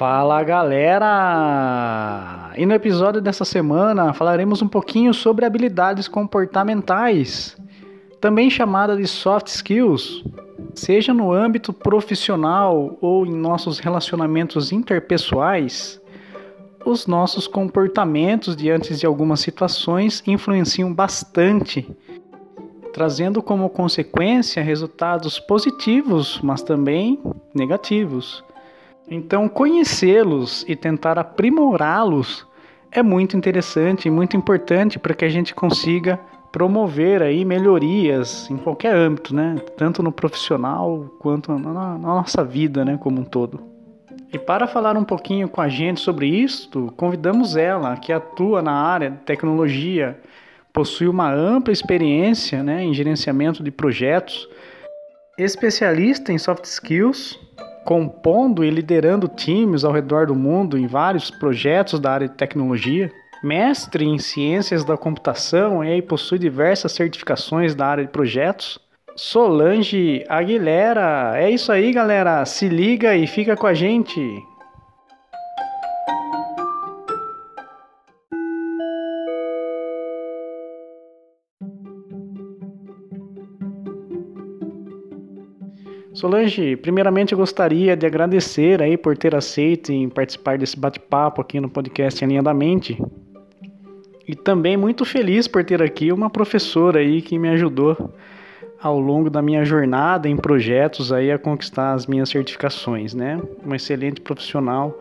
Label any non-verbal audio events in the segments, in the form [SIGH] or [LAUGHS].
Fala galera! E no episódio dessa semana falaremos um pouquinho sobre habilidades comportamentais, também chamada de soft skills, seja no âmbito profissional ou em nossos relacionamentos interpessoais. Os nossos comportamentos diante de algumas situações influenciam bastante, trazendo como consequência resultados positivos, mas também negativos. Então, conhecê-los e tentar aprimorá-los é muito interessante e muito importante para que a gente consiga promover aí melhorias em qualquer âmbito, né? Tanto no profissional quanto na, nossa vida, né, como um todo. E para falar um pouquinho com a gente sobre isto, convidamos ela, que atua na área de tecnologia, possui uma ampla experiência né, em gerenciamento de projetos, especialista em soft skills compondo e liderando times ao redor do mundo em vários projetos da área de tecnologia. Mestre em ciências da computação e possui diversas certificações da área de projetos. Solange Aguilera. É isso aí, galera. Se liga e fica com a gente. Solange, primeiramente eu gostaria de agradecer aí por ter aceito em participar desse bate-papo aqui no podcast Linha da Mente. E também muito feliz por ter aqui uma professora aí que me ajudou ao longo da minha jornada em projetos aí a conquistar as minhas certificações, né? Uma excelente profissional.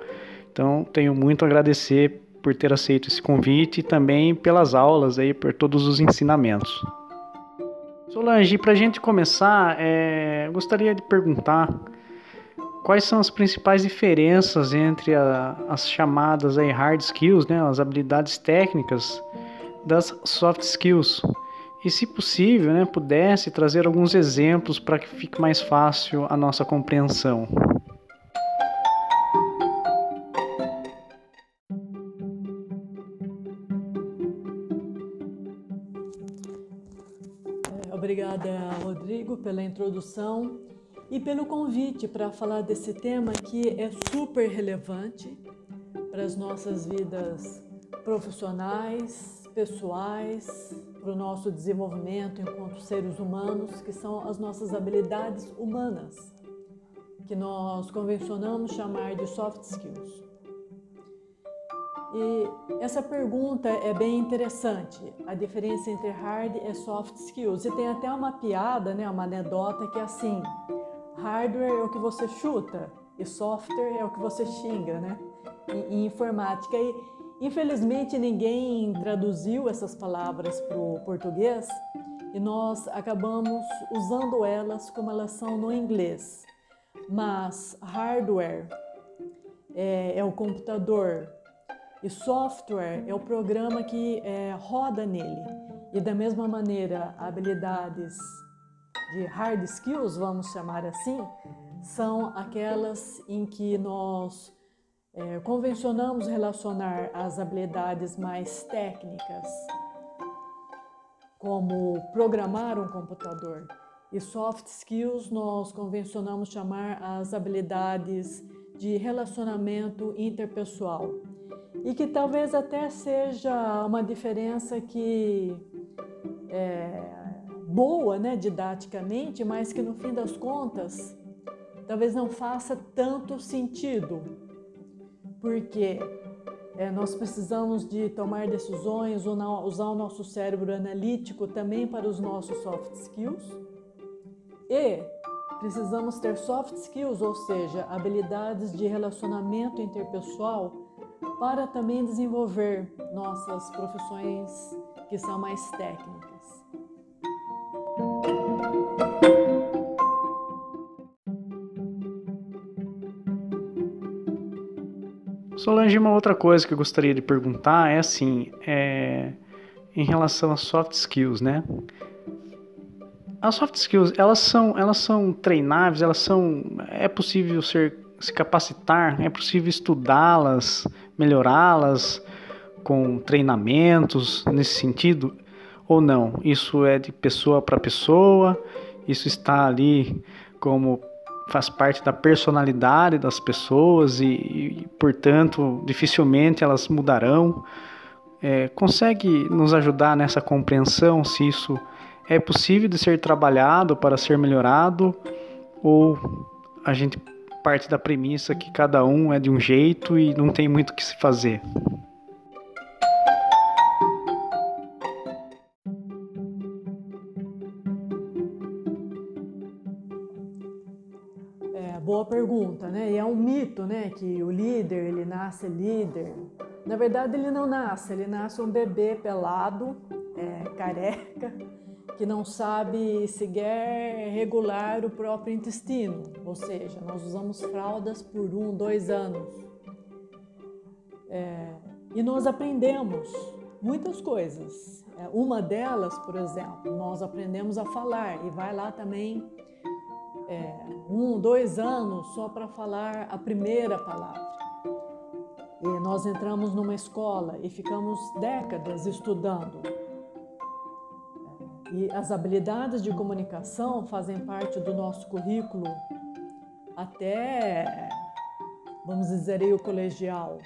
Então, tenho muito a agradecer por ter aceito esse convite e também pelas aulas aí, por todos os ensinamentos. Solange, para a gente começar, é, gostaria de perguntar quais são as principais diferenças entre a, as chamadas aí hard skills, né, as habilidades técnicas, das soft skills. E se possível, né, pudesse trazer alguns exemplos para que fique mais fácil a nossa compreensão. Pela introdução e pelo convite para falar desse tema que é super relevante para as nossas vidas profissionais, pessoais, para o nosso desenvolvimento enquanto seres humanos, que são as nossas habilidades humanas, que nós convencionamos chamar de soft skills. E essa pergunta é bem interessante, a diferença entre hard e soft skills. E tem até uma piada, né, uma anedota que é assim: hardware é o que você chuta e software é o que você xinga, né? Em, informática. E infelizmente ninguém traduziu essas palavras para o português e nós acabamos usando elas como elas são no inglês. Mas hardware é, é o computador, e software é o programa que é, roda nele. E da mesma maneira, habilidades de hard skills, vamos chamar assim, são aquelas em que nós é, convencionamos relacionar as habilidades mais técnicas, como programar um computador. E soft skills nós convencionamos chamar as habilidades de relacionamento interpessoal e que talvez até seja uma diferença que é boa, né, didaticamente, mas que no fim das contas talvez não faça tanto sentido, porque é, nós precisamos de tomar decisões, usar o nosso cérebro analítico também para os nossos soft skills. E precisamos ter soft skills, ou seja, habilidades de relacionamento interpessoal para também desenvolver nossas profissões que são mais técnicas. Solange, uma outra coisa que eu gostaria de perguntar é assim, é, em relação às soft skills, né? As soft skills, elas são, elas são treináveis, elas são, é possível ser se capacitar, é possível estudá-las, melhorá-las com treinamentos nesse sentido ou não? Isso é de pessoa para pessoa, isso está ali como faz parte da personalidade das pessoas e, e portanto, dificilmente elas mudarão. É, consegue nos ajudar nessa compreensão se isso é possível de ser trabalhado para ser melhorado ou a gente parte da premissa que cada um é de um jeito e não tem muito o que se fazer? boa pergunta, né? E é um mito, né, que o líder, ele nasce líder. Na verdade, ele não nasce, ele nasce um bebê pelado, é, careca, que não sabe sequer regular o próprio intestino. Ou seja, nós usamos fraldas por um, dois anos. É, e nós aprendemos muitas coisas. É, uma delas, por exemplo, nós aprendemos a falar e vai lá também é, um, dois anos só para falar a primeira palavra. E nós entramos numa escola e ficamos décadas estudando. E as habilidades de comunicação fazem parte do nosso currículo até, vamos dizer aí, o colegial.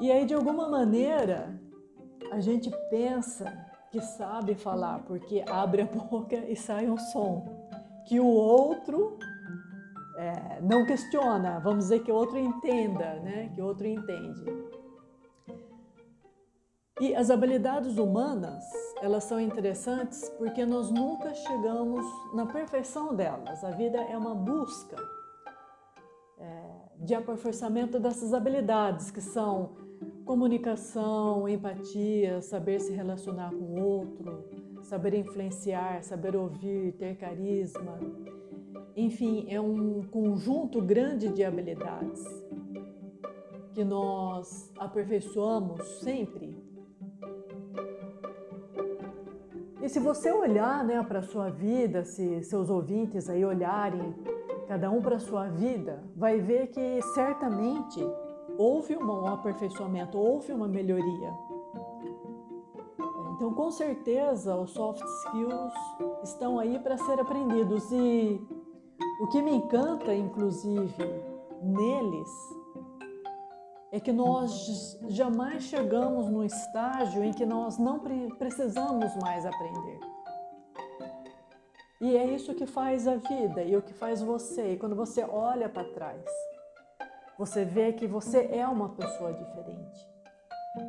E aí, de alguma maneira, a gente pensa que sabe falar, porque abre a [LAUGHS] boca e sai um som que o outro é, não questiona, vamos dizer que o outro entenda, né? que o outro entende. E as habilidades humanas, elas são interessantes porque nós nunca chegamos na perfeição delas. A vida é uma busca é, de aperfeiçoamento dessas habilidades, que são comunicação, empatia, saber se relacionar com o outro, saber influenciar, saber ouvir, ter carisma. Enfim, é um conjunto grande de habilidades que nós aperfeiçoamos sempre. E se você olhar né, para a sua vida, se seus ouvintes aí olharem cada um para a sua vida, vai ver que certamente houve um aperfeiçoamento, houve uma melhoria. Então, com certeza, os soft skills estão aí para ser aprendidos e o que me encanta, inclusive, neles é que nós jamais chegamos no estágio em que nós não precisamos mais aprender. E é isso que faz a vida e o que faz você. E quando você olha para trás, você vê que você é uma pessoa diferente.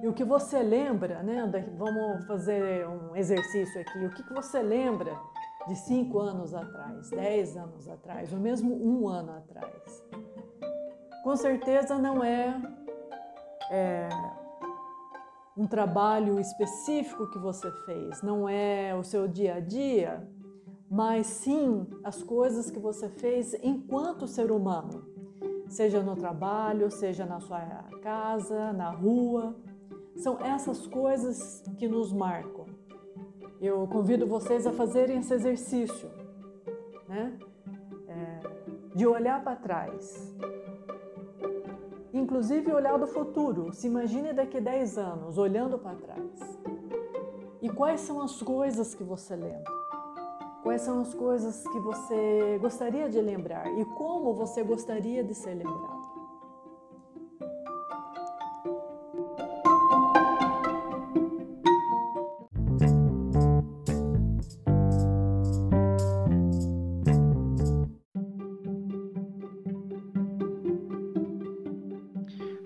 E o que você lembra, né? Vamos fazer um exercício aqui. O que você lembra de cinco anos atrás, dez anos atrás, ou mesmo um ano atrás? Com certeza não é, é um trabalho específico que você fez, não é o seu dia a dia, mas sim as coisas que você fez enquanto ser humano, seja no trabalho, seja na sua casa, na rua são essas coisas que nos marcam. Eu convido vocês a fazerem esse exercício, né? É, de olhar para trás. Inclusive olhar do futuro. Se imagine daqui a 10 anos olhando para trás. E quais são as coisas que você lembra? Quais são as coisas que você gostaria de lembrar e como você gostaria de ser lembrado?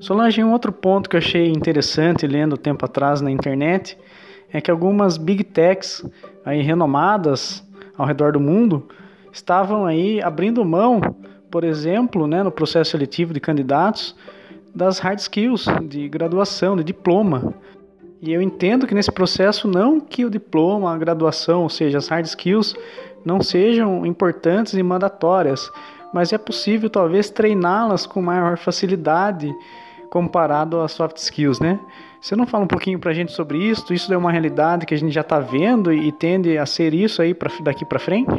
Solange, um outro ponto que eu achei interessante lendo tempo atrás na internet é que algumas big techs aí renomadas ao redor do mundo estavam aí abrindo mão, por exemplo, né, no processo seletivo de candidatos, das hard skills de graduação, de diploma. E eu entendo que nesse processo não que o diploma, a graduação, ou seja, as hard skills não sejam importantes e mandatórias, mas é possível talvez treiná-las com maior facilidade comparado às soft skills, né? Você não fala um pouquinho para a gente sobre isso? Isso é uma realidade que a gente já está vendo e tende a ser isso aí pra, daqui para frente?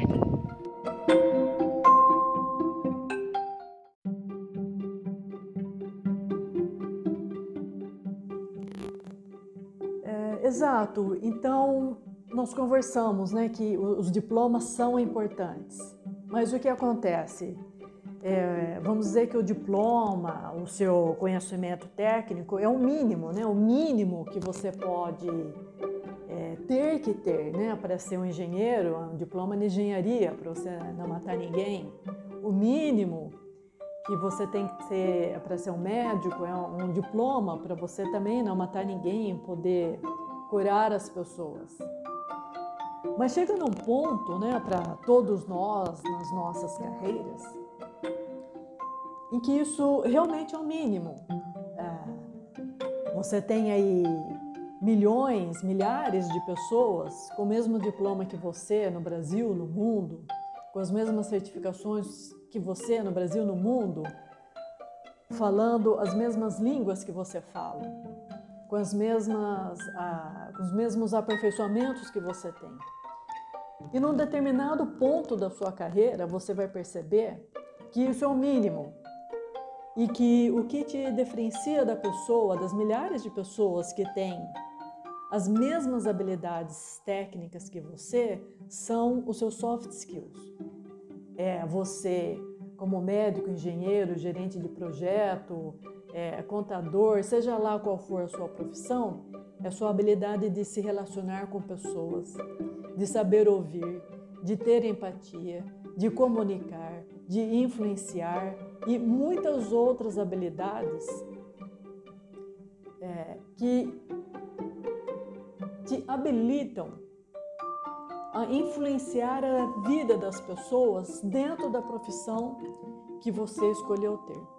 É, exato. Então nós conversamos, né, que os diplomas são importantes. Mas o que acontece? É, vamos dizer que o diploma, o seu conhecimento técnico é o mínimo, né? O mínimo que você pode é, ter que ter, né? Para ser um engenheiro, um diploma de engenharia, para você não matar ninguém. O mínimo que você tem que ter para ser um médico é um, um diploma para você também não matar ninguém, poder curar as pessoas. Mas chega num ponto, né, para todos nós nas nossas carreiras, em que isso realmente é o mínimo. É, você tem aí milhões, milhares de pessoas com o mesmo diploma que você no Brasil, no mundo, com as mesmas certificações que você no Brasil, no mundo, falando as mesmas línguas que você fala, com as mesmas, ah, com os mesmos aperfeiçoamentos que você tem. E num determinado ponto da sua carreira, você vai perceber que isso é o mínimo. E que o que te diferencia da pessoa, das milhares de pessoas que têm as mesmas habilidades técnicas que você, são os seus soft skills. É você, como médico, engenheiro, gerente de projeto, é, contador, seja lá qual for a sua profissão, é sua habilidade de se relacionar com pessoas, de saber ouvir, de ter empatia, de comunicar, de influenciar e muitas outras habilidades é, que te habilitam a influenciar a vida das pessoas dentro da profissão que você escolheu ter.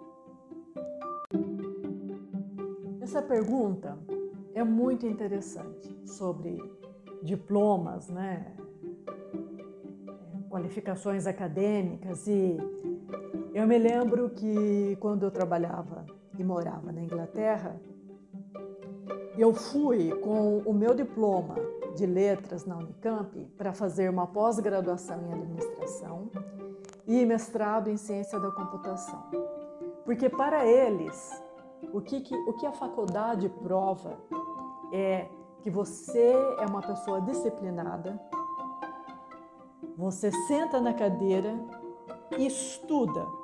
Essa pergunta é muito interessante sobre diplomas, né? qualificações acadêmicas e eu me lembro que quando eu trabalhava e morava na Inglaterra, eu fui com o meu diploma de letras na Unicamp para fazer uma pós-graduação em administração e mestrado em ciência da computação. Porque para eles, o que, que, o que a faculdade prova é que você é uma pessoa disciplinada, você senta na cadeira e estuda.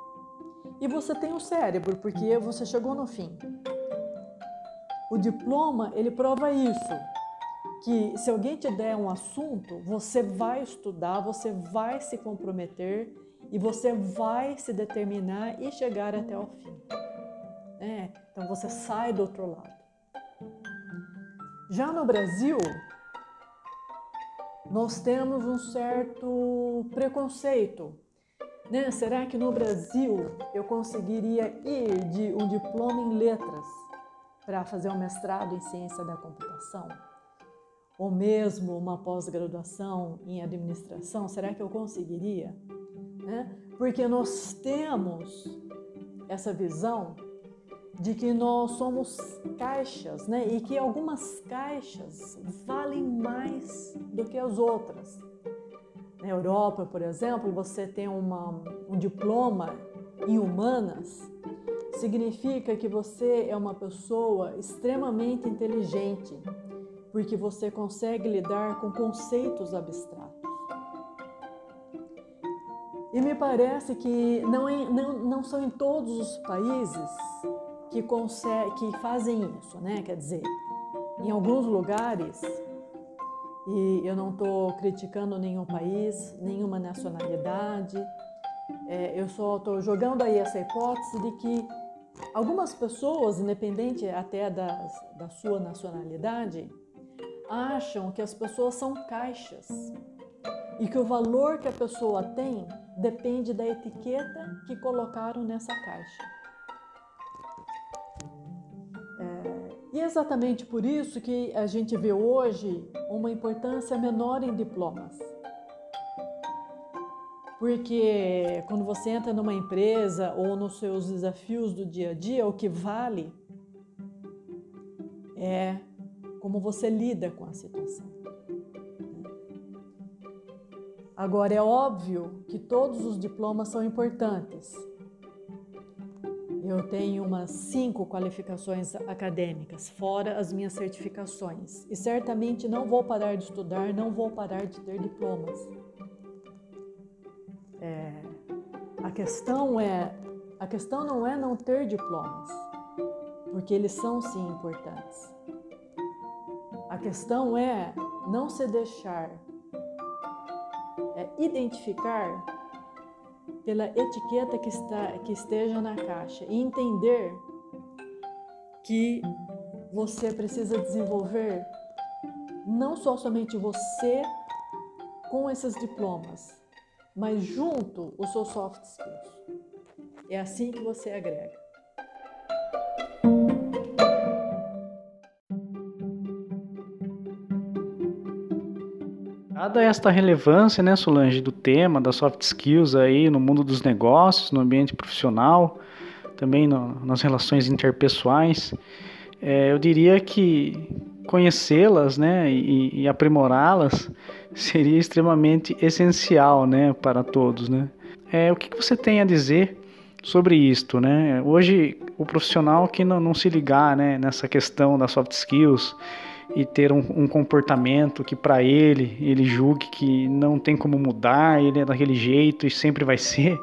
E você tem o cérebro, porque você chegou no fim. O diploma, ele prova isso, que se alguém te der um assunto, você vai estudar, você vai se comprometer e você vai se determinar e chegar até o fim. É, então você sai do outro lado. Já no Brasil, nós temos um certo preconceito. Né? Será que no Brasil eu conseguiria ir de um diploma em letras para fazer um mestrado em ciência da computação? Ou mesmo uma pós-graduação em administração? Será que eu conseguiria? Né? Porque nós temos essa visão de que nós somos caixas, né? E que algumas caixas valem mais do que as outras. Na Europa, por exemplo, você tem uma, um diploma em humanas, significa que você é uma pessoa extremamente inteligente, porque você consegue lidar com conceitos abstratos. E me parece que não, é, não, não são em todos os países que, consegue, que fazem isso, né? Quer dizer, em alguns lugares, e eu não estou criticando nenhum país, nenhuma nacionalidade, é, eu só estou jogando aí essa hipótese de que algumas pessoas, independente até da, da sua nacionalidade, acham que as pessoas são caixas e que o valor que a pessoa tem depende da etiqueta que colocaram nessa caixa. E é exatamente por isso que a gente vê hoje uma importância menor em diplomas. Porque quando você entra numa empresa ou nos seus desafios do dia a dia, o que vale é como você lida com a situação. Agora, é óbvio que todos os diplomas são importantes, tenho umas cinco qualificações acadêmicas, fora as minhas certificações. E certamente não vou parar de estudar, não vou parar de ter diplomas. É, questão é, a questão não é não ter diplomas, porque eles são sim importantes. A questão é não se deixar é, identificar pela etiqueta que, está, que esteja na caixa e entender que você precisa desenvolver não só somente você com esses diplomas, mas junto os seus soft skills. É assim que você agrega. Dada esta relevância, né, Solange, do tema das soft skills aí no mundo dos negócios, no ambiente profissional, também no, nas relações interpessoais, é, eu diria que conhecê-las, né, e, e aprimorá-las seria extremamente essencial, né, para todos, né. É, o que, você tem a dizer sobre isto, né? Hoje o profissional que não, não se ligar, né, nessa questão das soft skills e ter um, um comportamento que para ele ele julgue que não tem como mudar, ele é daquele jeito e sempre vai ser,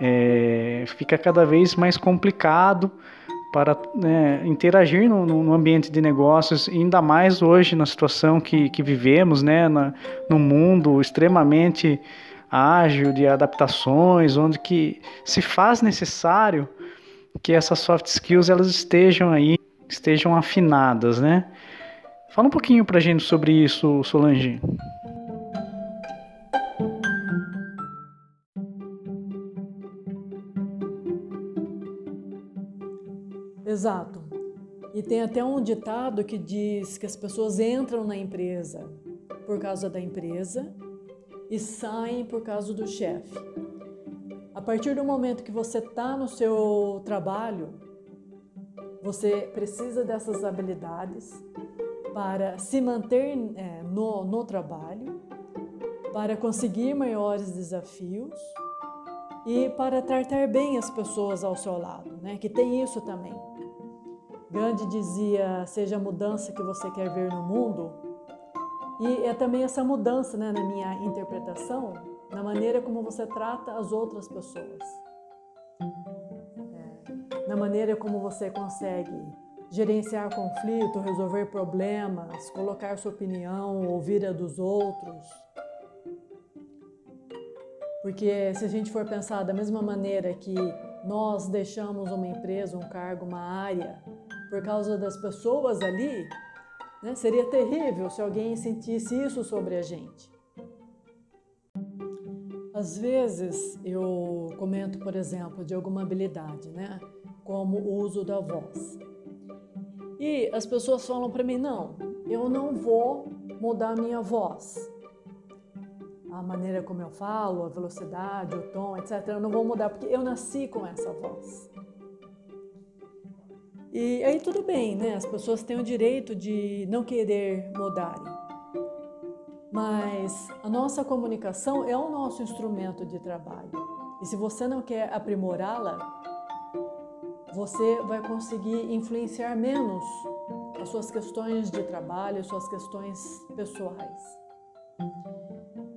é, [LAUGHS] fica cada vez mais complicado para né, interagir no, no, ambiente de negócios, ainda mais hoje na situação que, que vivemos, né, na, no mundo extremamente ágil de adaptações, onde que se faz necessário que essas soft skills elas estejam aí, estejam afinadas, né? Fala um pouquinho pra gente sobre isso, Solange. Exato. E tem até um ditado que diz que as pessoas entram na empresa por causa da empresa e saem por causa do chefe. A partir do momento que você está no seu trabalho, você precisa dessas habilidades para se manter é, no, no trabalho, para conseguir maiores desafios e para tratar bem as pessoas ao seu lado, né? Que tem isso também. Gandhi dizia: seja a mudança que você quer ver no mundo. E é também essa mudança, né, na minha interpretação, na maneira como você trata as outras pessoas, é, na maneira como você consegue gerenciar conflito, resolver problemas, colocar sua opinião, ouvir a dos outros. Porque se a gente for pensar da mesma maneira que nós deixamos uma empresa, um cargo, uma área, por causa das pessoas ali, né, seria terrível se alguém sentisse isso sobre a gente. Às vezes eu comento, por exemplo, de alguma habilidade, né, como o uso da voz. E as pessoas falam para mim: não, eu não vou mudar a minha voz. A maneira como eu falo, a velocidade, o tom, etc. Eu não vou mudar porque eu nasci com essa voz. E aí tudo bem, né? As pessoas têm o direito de não querer mudarem. Mas a nossa comunicação é o nosso instrumento de trabalho. E se você não quer aprimorá-la, você vai conseguir influenciar menos as suas questões de trabalho, as suas questões pessoais.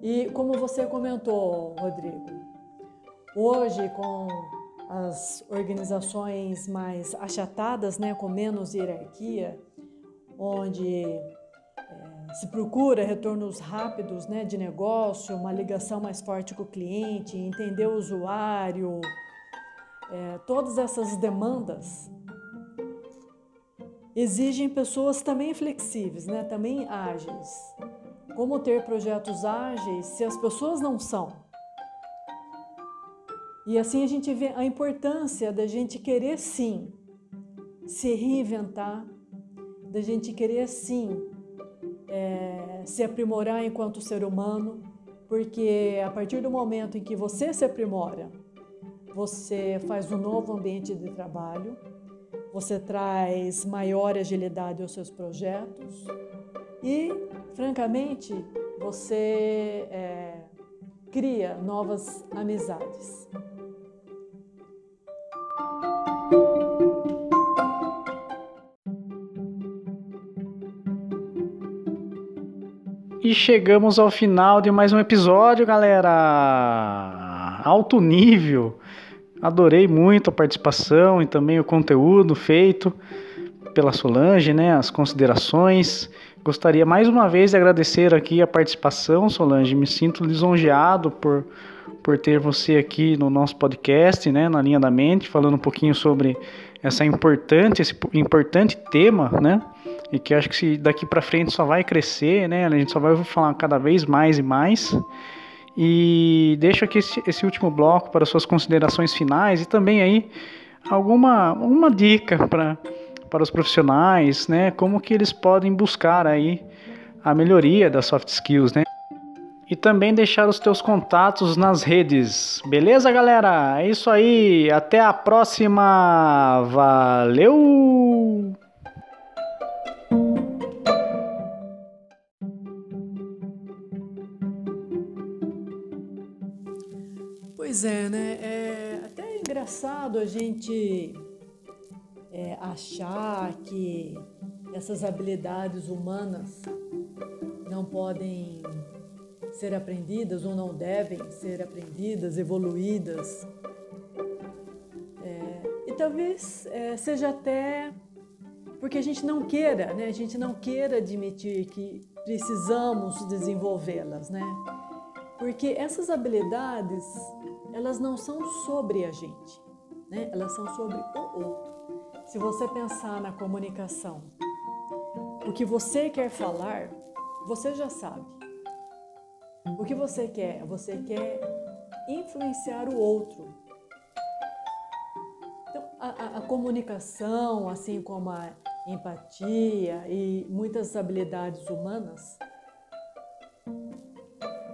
E como você comentou, Rodrigo, hoje com as organizações mais achatadas, né, com menos hierarquia, onde é, se procura retornos rápidos né, de negócio, uma ligação mais forte com o cliente, entender o usuário, é, todas essas demandas exigem pessoas também flexíveis, né? também ágeis. Como ter projetos ágeis se as pessoas não são? E assim a gente vê a importância da gente querer sim se reinventar, da gente querer sim é, se aprimorar enquanto ser humano, porque a partir do momento em que você se aprimora, você faz um novo ambiente de trabalho, você traz maior agilidade aos seus projetos e, francamente, você é, cria novas amizades. E chegamos ao final de mais um episódio, galera! alto nível. Adorei muito a participação e também o conteúdo feito pela Solange, né? As considerações. Gostaria mais uma vez de agradecer aqui a participação, Solange. Me sinto lisonjeado por, por ter você aqui no nosso podcast, né, na linha da mente, falando um pouquinho sobre essa importante, esse importante tema, né? E que acho que daqui para frente só vai crescer, né? A gente só vai falar cada vez mais e mais. E deixo aqui esse, esse último bloco para suas considerações finais e também aí alguma uma dica para para os profissionais, né? Como que eles podem buscar aí a melhoria das soft skills, né? E também deixar os teus contatos nas redes. Beleza, galera? É isso aí. Até a próxima. Valeu! Pois é, né? É até engraçado a gente é, achar que essas habilidades humanas não podem ser aprendidas ou não devem ser aprendidas, evoluídas. É, e talvez é, seja até porque a gente não queira, né? A gente não queira admitir que precisamos desenvolvê-las, né? Porque essas habilidades, elas não são sobre a gente, né? Elas são sobre o outro. Se você pensar na comunicação, o que você quer falar, você já sabe. O que você quer? Você quer influenciar o outro. Então, a, a, a comunicação, assim como a empatia e muitas habilidades humanas,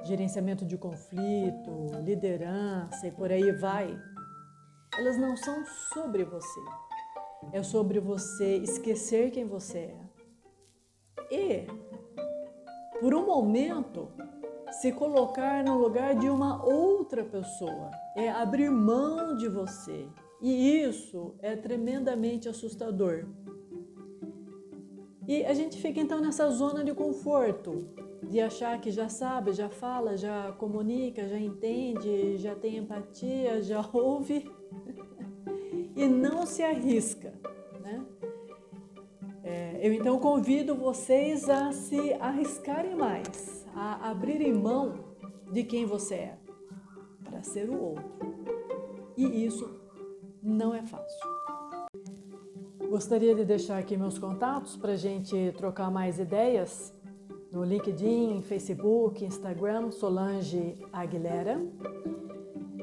gerenciamento de conflito, liderança e por aí vai, elas não são sobre você é sobre você esquecer quem você é. E, por um momento, se colocar no lugar de uma outra pessoa, é abrir mão de você. E isso é tremendamente assustador. E a gente fica então nessa zona de conforto, de achar que já sabe, já fala, já comunica, já entende, já tem empatia, já [LAUGHS] ouve [LAUGHS] e não se arrisca. Né? É, eu então convido vocês a se arriscarem mais, a abrirem mão de quem você é para ser o outro. E isso não é fácil. Gostaria de deixar aqui meus contatos para gente trocar mais ideias no LinkedIn, Facebook, Instagram, Solange Aguilera.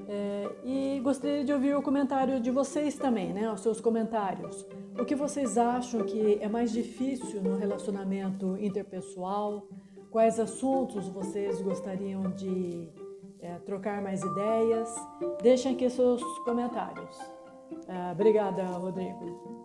É, e gostaria de ouvir o comentário de vocês também, né? Os seus comentários. O que vocês acham que é mais difícil no relacionamento interpessoal? Quais assuntos vocês gostariam de é, trocar mais ideias? Deixem aqui seus comentários. É, obrigada, Rodrigo.